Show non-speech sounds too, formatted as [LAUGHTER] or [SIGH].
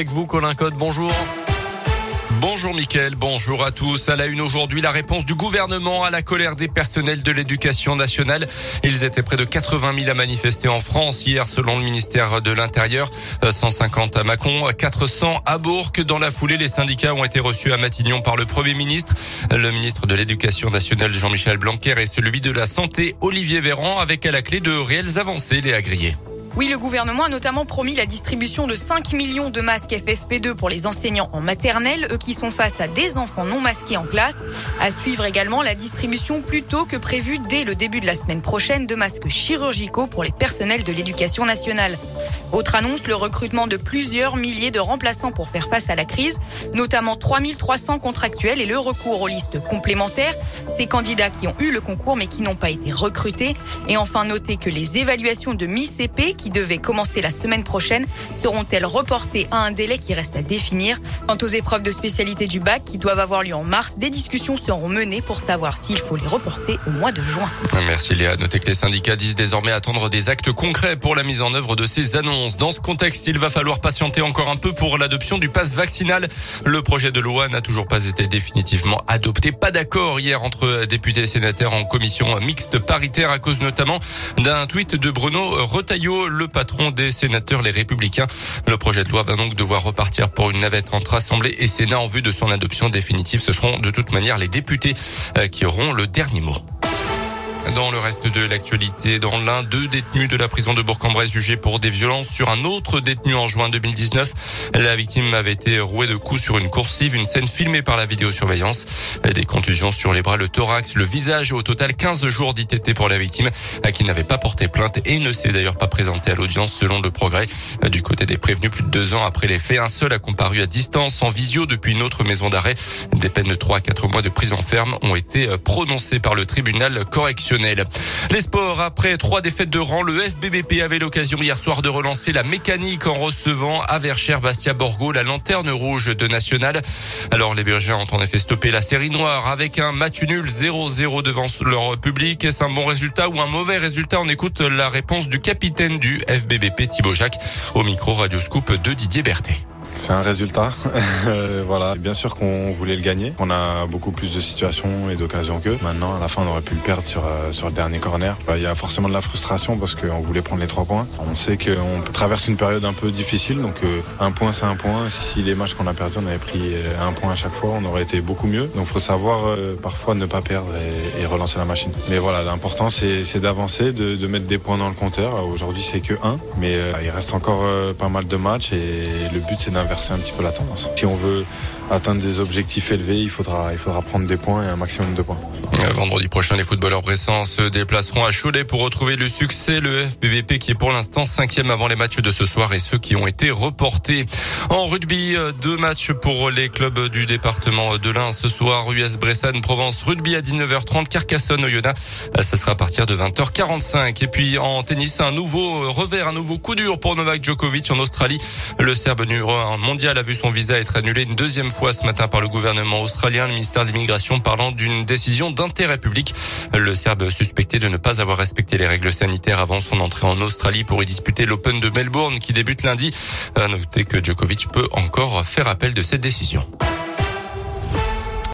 Avec vous, Colin Code, bonjour. Bonjour Mickaël, bonjour à tous. À la une aujourd'hui, la réponse du gouvernement à la colère des personnels de l'éducation nationale. Ils étaient près de 80 000 à manifester en France hier selon le ministère de l'Intérieur. 150 à Mâcon, 400 à Bourg. Dans la foulée, les syndicats ont été reçus à Matignon par le Premier ministre, le ministre de l'Éducation nationale Jean-Michel Blanquer et celui de la Santé Olivier Véran avec à la clé de réelles avancées, les agriers. Oui, le gouvernement a notamment promis la distribution de 5 millions de masques FFP2 pour les enseignants en maternelle, eux qui sont face à des enfants non masqués en classe. À suivre également la distribution plus tôt que prévu dès le début de la semaine prochaine de masques chirurgicaux pour les personnels de l'éducation nationale. Autre annonce, le recrutement de plusieurs milliers de remplaçants pour faire face à la crise, notamment 3300 contractuels et le recours aux listes complémentaires. Ces candidats qui ont eu le concours mais qui n'ont pas été recrutés. Et enfin, noter que les évaluations de mi-CP qui devaient commencer la semaine prochaine seront-elles reportées à un délai qui reste à définir? Quant aux épreuves de spécialité du bac qui doivent avoir lieu en mars, des discussions seront menées pour savoir s'il faut les reporter au mois de juin. Merci Léa. Notez que les syndicats disent désormais attendre des actes concrets pour la mise en œuvre de ces annonces. Dans ce contexte, il va falloir patienter encore un peu pour l'adoption du pass vaccinal. Le projet de loi n'a toujours pas été définitivement adopté. Pas d'accord hier entre députés et sénateurs en commission mixte paritaire à cause notamment d'un tweet de Bruno Retailleau, le patron des sénateurs les républicains. Le projet de loi va donc devoir repartir pour une navette entre Assemblée et Sénat en vue de son adoption définitive. Ce seront de toute manière les députés euh, qui auront le dernier mot. Dans le reste de l'actualité, dans l'un, deux détenus de la prison de Bourg-en-Bresse jugés pour des violences sur un autre détenu en juin 2019. La victime avait été rouée de coups sur une coursive, une scène filmée par la vidéosurveillance. Des contusions sur les bras, le thorax, le visage et au total 15 jours d'ITT pour la victime qui n'avait pas porté plainte et ne s'est d'ailleurs pas présenté à l'audience selon le progrès. Du côté des prévenus, plus de deux ans après les faits, un seul a comparu à distance en visio depuis une autre maison d'arrêt. Des peines de 3 à 4 mois de prison ferme ont été prononcées par le tribunal correctionnel. Les sports, après trois défaites de rang, le FBBP avait l'occasion hier soir de relancer la mécanique en recevant à Verchères Bastia Borgo la lanterne rouge de National. Alors les Bergers ont en effet stoppé la série noire avec un match nul 0-0 devant leur public. Est-ce un bon résultat ou un mauvais résultat? On écoute la réponse du capitaine du FBBP Thibaut Jacques au micro Radio Scoop de Didier Berthet. C'est un résultat. [LAUGHS] voilà. Bien sûr qu'on voulait le gagner. On a beaucoup plus de situations et d'occasions qu'eux. Maintenant, à la fin, on aurait pu le perdre sur, euh, sur le dernier corner. Bah, il y a forcément de la frustration parce qu'on voulait prendre les trois points. On sait qu'on traverse une période un peu difficile. Donc, euh, un point, c'est un point. Si les matchs qu'on a perdus, on avait pris euh, un point à chaque fois, on aurait été beaucoup mieux. Donc, faut savoir parfois ne pas perdre et, et, relancer la machine. Mais voilà, l'important, c'est d'avancer, de, de, mettre des points dans le compteur. Aujourd'hui, c'est que un. Mais il reste encore pas mal de matchs et le but, c'est d'investir Si on veut atteindre des objectifs élevés, il faudra, il faudra prendre des points et un maximum de points. Euh, vendredi prochain, les footballeurs bressans se déplaceront à Cholet pour retrouver le succès. Le FBBP qui est pour l'instant cinquième avant les matchs de ce soir et ceux qui ont été reportés. En rugby, euh, deux matchs pour les clubs du département de l'Ain ce soir. US Bressane, Provence, rugby à 19h30, Carcassonne, Oyonnax. Euh, ça sera à partir de 20h45. Et puis en tennis, un nouveau revers, un nouveau coup dur pour Novak Djokovic en Australie. Le Serbe numéro 1 mondial a vu son visa être annulé une deuxième fois ce matin par le gouvernement australien, le ministère de l'immigration parlant d'une décision d'intérêt public. Le Serbe suspecté de ne pas avoir respecté les règles sanitaires avant son entrée en Australie pour y disputer l'Open de Melbourne qui débute lundi. À noter que Djokovic peut encore faire appel de cette décision.